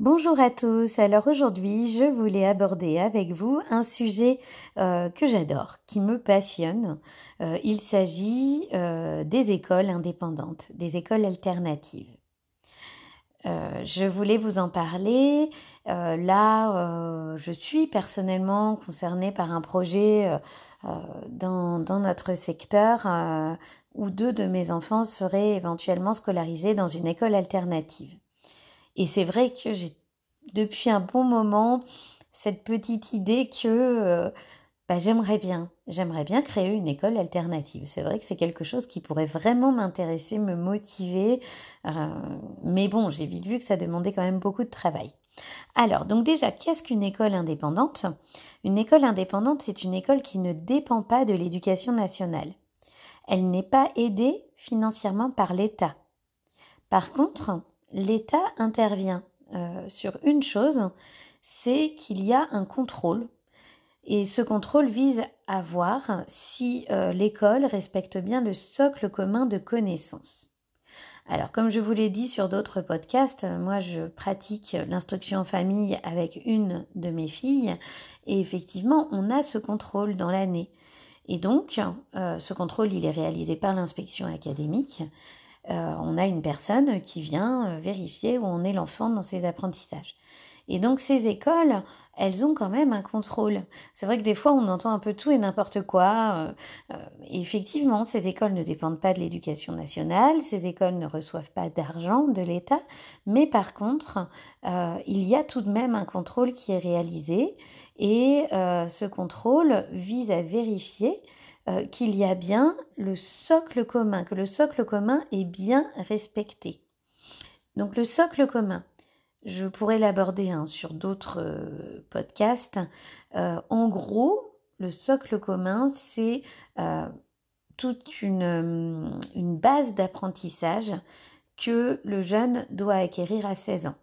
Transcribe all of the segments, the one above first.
Bonjour à tous. Alors aujourd'hui, je voulais aborder avec vous un sujet euh, que j'adore, qui me passionne. Euh, il s'agit euh, des écoles indépendantes, des écoles alternatives. je voulais vous en parler. là, je suis personnellement concernée par un projet dans, dans, notre secteur où deux de mes enfants seraient éventuellement scolarisés dans une école alternative. Et c'est vrai que j'ai depuis un bon moment cette petite idée que euh, bah, j'aimerais bien, j'aimerais bien créer une école alternative. C'est vrai que c'est quelque chose qui pourrait vraiment m'intéresser, me motiver. Euh, mais bon, j'ai vite vu que ça demandait quand même beaucoup de travail. Alors, donc déjà, qu'est-ce qu'une école indépendante? Une école indépendante, c'est une école qui ne dépend pas de l'éducation nationale. Elle n'est pas aidée financièrement par l'État. Par contre, l'État intervient euh, sur une chose, c'est qu'il y a un contrôle. Et ce contrôle vise à voir si euh, l'école respecte bien le socle commun de connaissances. Alors, comme je vous l'ai dit sur d'autres podcasts, moi je pratique l'instruction en famille avec une de mes filles et effectivement, on a ce contrôle dans l'année. Et donc, euh, ce contrôle, il est réalisé par l'inspection académique euh, on a une personne qui vient euh, vérifier où on est l'enfant dans ses apprentissages. Et donc ces écoles, elles ont quand même un contrôle. C'est vrai que des fois on entend un peu tout et n'importe quoi. Euh, effectivement, ces écoles ne dépendent pas de l'éducation nationale, ces écoles ne reçoivent pas d'argent de l'État, mais par contre, il y a tout de même un contrôle qui est réalisé et ce contrôle vise à vérifier euh, qu'il y a bien le socle commun, que le socle commun est bien respecté. Donc le socle commun, je pourrais l'aborder hein, sur d'autres euh, podcasts. Euh, en gros, le socle commun, c'est toute une, une base d'apprentissage que le jeune doit acquérir à 16 ans.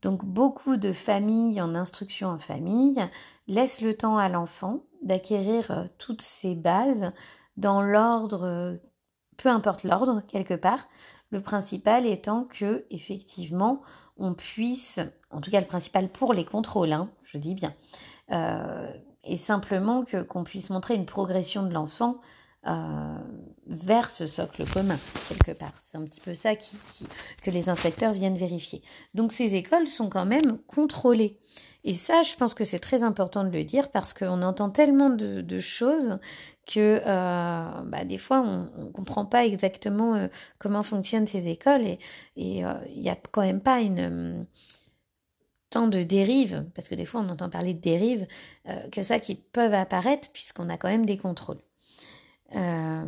Donc beaucoup de familles en instruction en famille laissent le temps à l'enfant d'acquérir euh, toutes ces bases dans l'ordre, euh, peu importe l'ordre quelque part. Le principal étant que effectivement on puisse, en tout cas le principal pour les contrôles, hein, je dis bien, euh, et simplement que qu'on puisse montrer une progression de l'enfant vers ce socle commun, quelque part. C'est un petit peu ça que les inspecteurs viennent vérifier. Donc ces écoles sont quand même contrôlées. Et ça, je pense que c'est très important de le dire parce qu'on entend tellement de, choses que euh, bah, des fois, on ne comprend pas exactement euh, comment fonctionnent ces écoles et il n'y a quand même pas une tant de dérives, parce que des fois on entend parler de dérives, que ça qui peuvent apparaître puisqu'on a quand même des contrôles. Euh,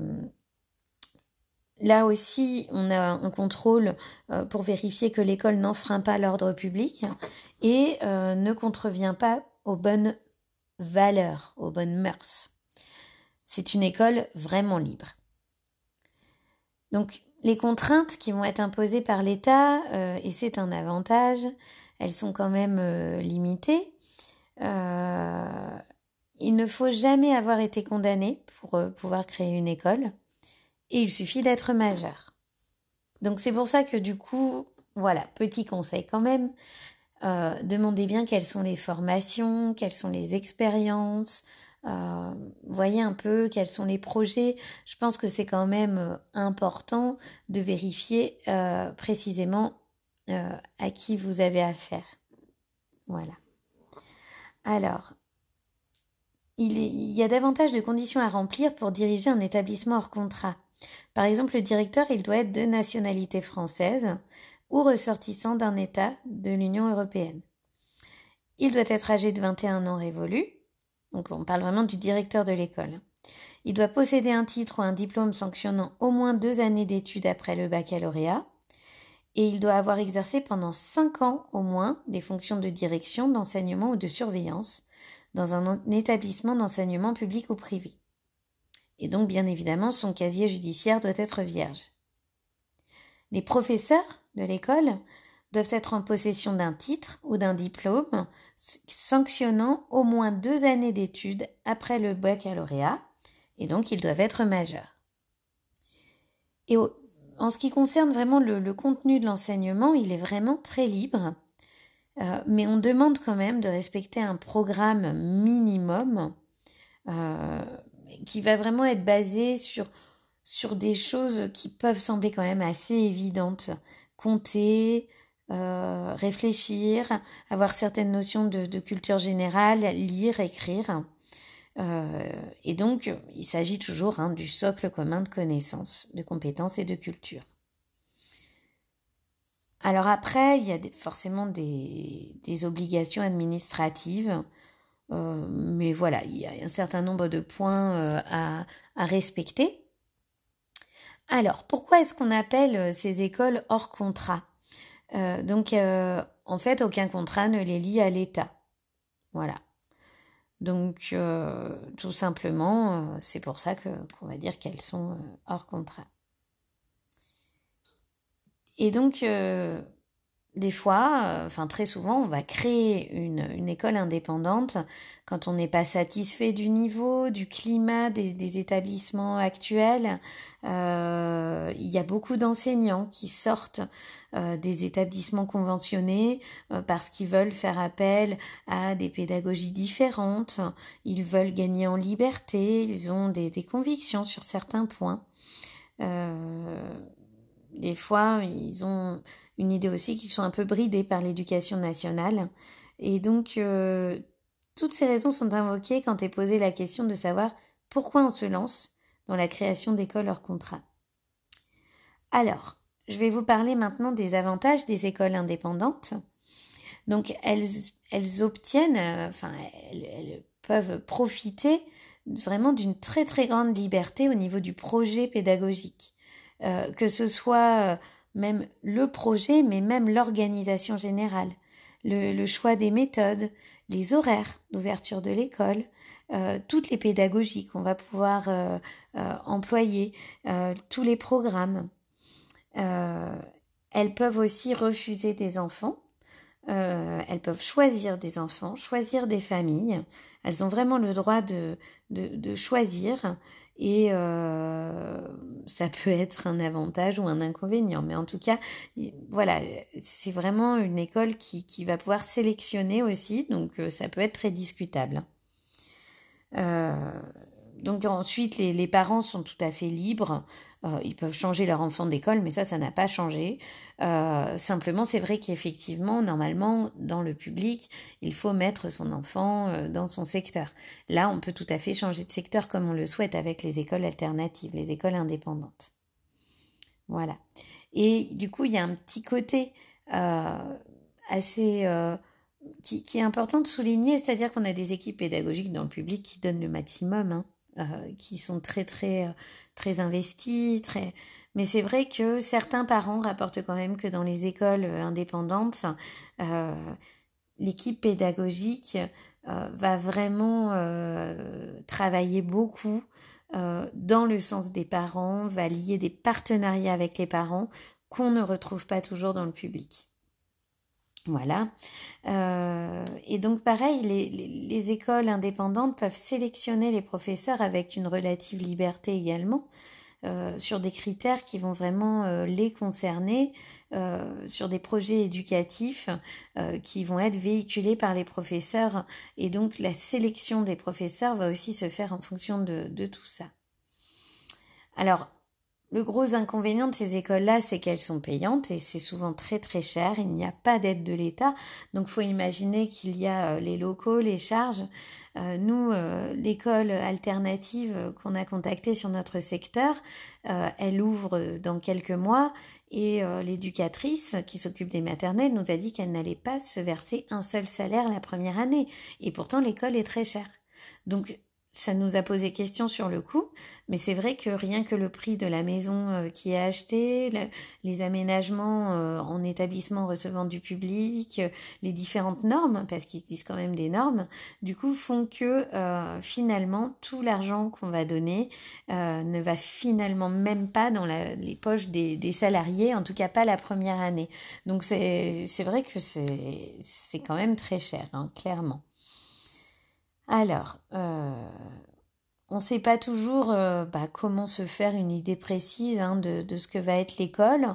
là aussi, on a un contrôle euh, pour vérifier que l'école n'enfreint pas l'ordre public et euh, ne contrevient pas aux bonnes valeurs, aux bonnes mœurs. C'est une école vraiment libre. Donc, les contraintes qui vont être imposées par l'État, et c'est un avantage, elles sont quand même limitées. Il ne faut jamais avoir été condamné pour euh, pouvoir créer une école et il suffit d'être majeur. Donc c'est pour ça que du coup, voilà, petit conseil quand même, euh, demandez bien quelles sont les formations, quelles sont les expériences, euh, voyez un peu quels sont les projets. Je pense que c'est quand même important de vérifier précisément à qui vous avez affaire. Voilà. Alors, il, y a davantage de conditions à remplir pour diriger un établissement hors contrat. Par exemple, le directeur, il doit être de nationalité française ou ressortissant d'un État de l'Union européenne. Il doit être âgé de 21 ans révolu. Donc on parle vraiment du directeur de l'école. Il doit posséder un titre ou un diplôme sanctionnant au moins deux années d'études après le baccalauréat. Et il doit avoir exercé pendant cinq ans au moins des fonctions de direction, d'enseignement ou de surveillance dans un établissement d'enseignement public ou privé. Et donc, bien évidemment, son casier judiciaire doit être vierge. Les professeurs de l'école doivent être en possession d'un titre ou d'un diplôme sanctionnant au moins deux années d'études après le baccalauréat, et donc ils doivent être majeurs. Et en ce qui concerne vraiment le, contenu de l'enseignement, il est vraiment très libre. Euh, mais on demande quand même de respecter un programme minimum euh, qui va vraiment être basé sur, sur des choses qui peuvent sembler quand même assez évidentes. Compter, euh, réfléchir, avoir certaines notions de, culture générale, lire, écrire. Euh, et donc, il s'agit toujours hein, du socle commun de connaissances, de compétences et de culture. Alors après, il y a forcément des, obligations administratives, euh, mais voilà, il y a un certain nombre de points euh, à, respecter. Alors, pourquoi est-ce qu'on appelle ces écoles hors contrat? Donc, en fait, aucun contrat ne les lie à l'État. Voilà. Donc, euh, tout simplement, euh, c'est pour ça qu'on va dire qu'elles sont euh, hors contrat. Et donc, des fois, euh, enfin très souvent, on va créer une, une école indépendante quand on n'est pas satisfait du niveau, du climat des, des établissements actuels. Euh, il y a beaucoup d'enseignants qui sortent euh, des établissements conventionnés euh, parce qu'ils veulent faire appel à des pédagogies différentes, ils veulent gagner en liberté, ils ont des, des convictions sur certains points. Des fois, ils ont une idée aussi qu'ils sont un peu bridés par l'éducation nationale. Et donc, euh, toutes ces raisons sont invoquées quand est posée la question de savoir pourquoi on se lance dans la création d'écoles hors contrat. Alors, je vais vous parler maintenant des avantages des écoles indépendantes. Donc, elles, obtiennent, euh, enfin, elles, peuvent profiter vraiment d'une très très grande liberté au niveau du projet pédagogique. Euh, que ce soit même le projet, mais même l'organisation générale, le, choix des méthodes, les horaires d'ouverture de l'école, euh, toutes les pédagogies qu'on va pouvoir euh, euh, employer, tous les programmes. elles peuvent aussi refuser des enfants. elles peuvent choisir des enfants, choisir des familles. Elles ont vraiment le droit de, de choisir et euh, ça peut être un avantage ou un inconvénient. Mais en tout cas, voilà, c'est vraiment une école qui, qui, va pouvoir sélectionner aussi, donc euh, ça peut être très discutable. Euh, donc ensuite, les, parents sont tout à fait libres. Euh, ils peuvent changer leur enfant d'école, mais ça, ça n'a pas changé. Euh, simplement, c'est vrai qu'effectivement, normalement, dans le public, il faut mettre son enfant euh, dans son secteur. Là, on peut tout à fait changer de secteur comme on le souhaite avec les écoles alternatives, les écoles indépendantes. Voilà. Et du coup, il y a un petit côté assez qui, qui, est important de souligner, c'est-à-dire qu'on a des équipes pédagogiques dans le public qui donnent le maximum. Hein. Euh, qui sont très très euh, très investis, très mais c'est vrai que certains parents rapportent quand même que dans les écoles euh, indépendantes, l'équipe pédagogique va vraiment travailler beaucoup dans le sens des parents, va lier des partenariats avec les parents qu'on ne retrouve pas toujours dans le public. Voilà. Euh, et donc pareil, les, les, écoles indépendantes peuvent sélectionner les professeurs avec une relative liberté également euh, sur des critères qui vont vraiment euh, les concerner, sur des projets éducatifs qui vont être véhiculés par les professeurs. Et donc la sélection des professeurs va aussi se faire en fonction de, de tout ça. Alors, le gros inconvénient de ces écoles-là, c'est qu'elles sont payantes et c'est souvent très très cher. Il n'y a pas d'aide de l'État. Donc faut imaginer qu'il y a euh, les locaux, les charges. Euh, nous, euh, l'école alternative qu'on a contactée sur notre secteur, elle ouvre dans quelques mois et l'éducatrice qui s'occupe des maternelles nous a dit qu'elle n'allait pas se verser un seul salaire la première année. Et pourtant, l'école est très chère. Donc ça nous a posé question sur le coût, mais c'est vrai que rien que le prix de la maison euh, qui est achetée, les aménagements euh, en établissement recevant du public, euh, les différentes normes, parce qu'il existe quand même des normes, du coup font que finalement tout l'argent qu'on va donner ne va finalement même pas dans les poches des, salariés, en tout cas pas la première année. Donc c'est vrai que c'est quand même très cher, hein, clairement. Alors, euh, on ne sait pas toujours euh, bah, comment se faire une idée précise hein, de, de, ce que va être l'école.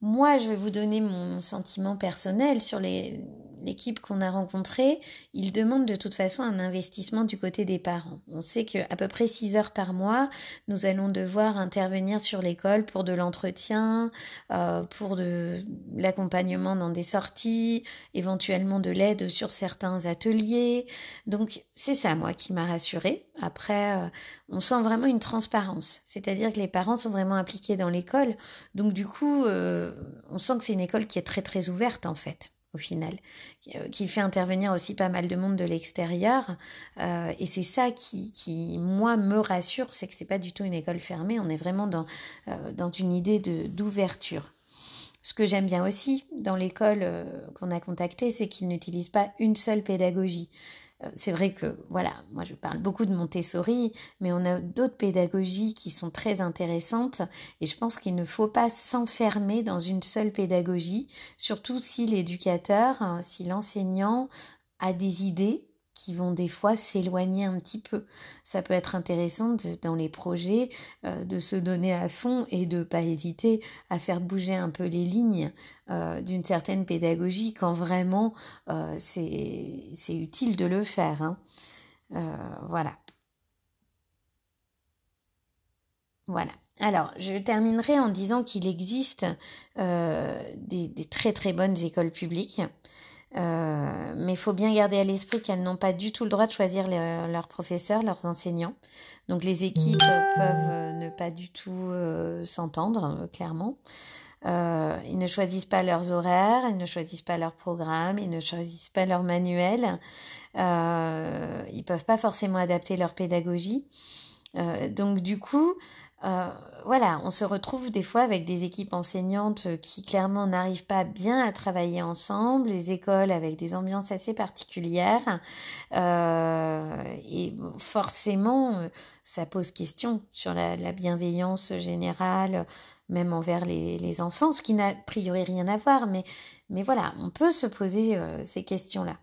Moi, je vais vous donner mon sentiment personnel sur les, l'équipe qu'on a rencontrée, ils demandent de toute façon un investissement du côté des parents. On sait qu'à peu près 6 heures par mois, nous allons devoir intervenir sur l'école pour de l'entretien, euh, pour de l'accompagnement dans des sorties, éventuellement de l'aide sur certains ateliers. Donc c'est ça, moi, qui m'a rassurée. Après, euh, on sent vraiment une transparence, c'est-à-dire que les parents sont vraiment impliqués dans l'école. Donc du coup, euh, on sent que c'est une école qui est très très ouverte en fait au final, euh, qui fait intervenir aussi pas mal de monde de l'extérieur. Euh, et c'est ça qui, qui, moi, me rassure, c'est que c'est pas du tout une école fermée, on est vraiment dans, euh, dans une idée d'ouverture. Ce que j'aime bien aussi dans l'école qu'on a contactée, c'est qu'ils n'utilisent pas une seule pédagogie. Euh, c'est vrai que, voilà, moi je parle beaucoup de Montessori, mais on a d'autres pédagogies qui sont très intéressantes et je pense qu'il ne faut pas s'enfermer dans une seule pédagogie, surtout si l'éducateur, hein, si l'enseignant a des idées qui vont des fois s'éloigner un petit peu. Ça peut être intéressant dans les projets euh, de se donner à fond et de pas hésiter à faire bouger un peu les lignes euh, d'une certaine pédagogie quand vraiment euh, c'est utile de le faire. Hein. voilà. Voilà. Alors, je terminerai en disant qu'il existe des, très très bonnes écoles publiques. Euh, mais il faut bien garder à l'esprit qu'elles n'ont pas du tout le droit de choisir leurs professeurs, leurs enseignants. Donc les équipes peuvent euh, ne pas du tout euh, s'entendre, clairement. ils ne choisissent pas leurs horaires, ils ne choisissent pas leur programme, ils ne choisissent pas leur manuel. ils peuvent pas forcément adapter leur pédagogie. Donc du coup, euh, voilà, on se retrouve des fois avec des équipes enseignantes qui clairement n'arrivent pas bien à travailler ensemble, les écoles avec des ambiances assez particulières, euh, et forcément, ça pose question sur la, bienveillance générale, même envers les, enfants, ce qui n'a a priori rien à voir, mais, mais voilà, on peut se poser euh, ces questions-là.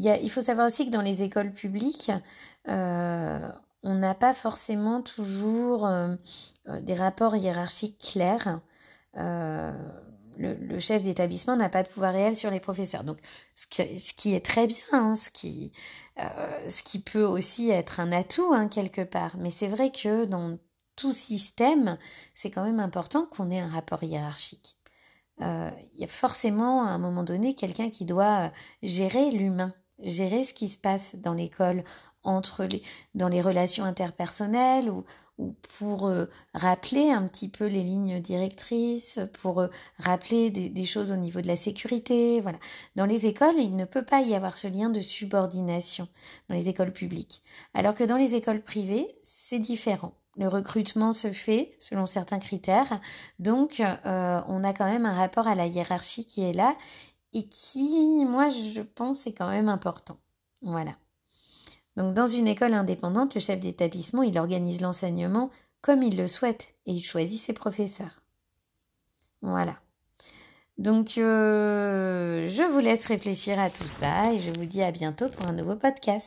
Il faut savoir aussi que dans les écoles publiques, on n'a pas forcément toujours euh, euh, des rapports hiérarchiques clairs. Euh, le, chef d'établissement n'a pas de pouvoir réel sur les professeurs. Donc, ce qui, est très bien, hein, ce, qui, ce qui peut aussi être un atout hein, quelque part. Mais c'est vrai que dans tout système, c'est quand même important qu'on ait un rapport hiérarchique. Il y a forcément à un moment donné quelqu'un qui doit gérer l'humain, gérer ce qui se passe dans l'école entre les, dans les relations interpersonnelles ou, ou pour euh, rappeler un petit peu les lignes directrices, pour euh, rappeler des, des, choses au niveau de la sécurité. Voilà. Dans les écoles, il ne peut pas y avoir ce lien de subordination dans les écoles publiques. Alors que dans les écoles privées, c'est différent. Le recrutement se fait selon certains critères, donc euh, on a quand même un rapport à la hiérarchie qui est là et qui, moi, je pense, est quand même important. Voilà. Donc dans une école indépendante, le chef d'établissement, il organise l'enseignement comme il le souhaite et il choisit ses professeurs. Voilà. Donc euh, je vous laisse réfléchir à tout ça et je vous dis à bientôt pour un nouveau podcast.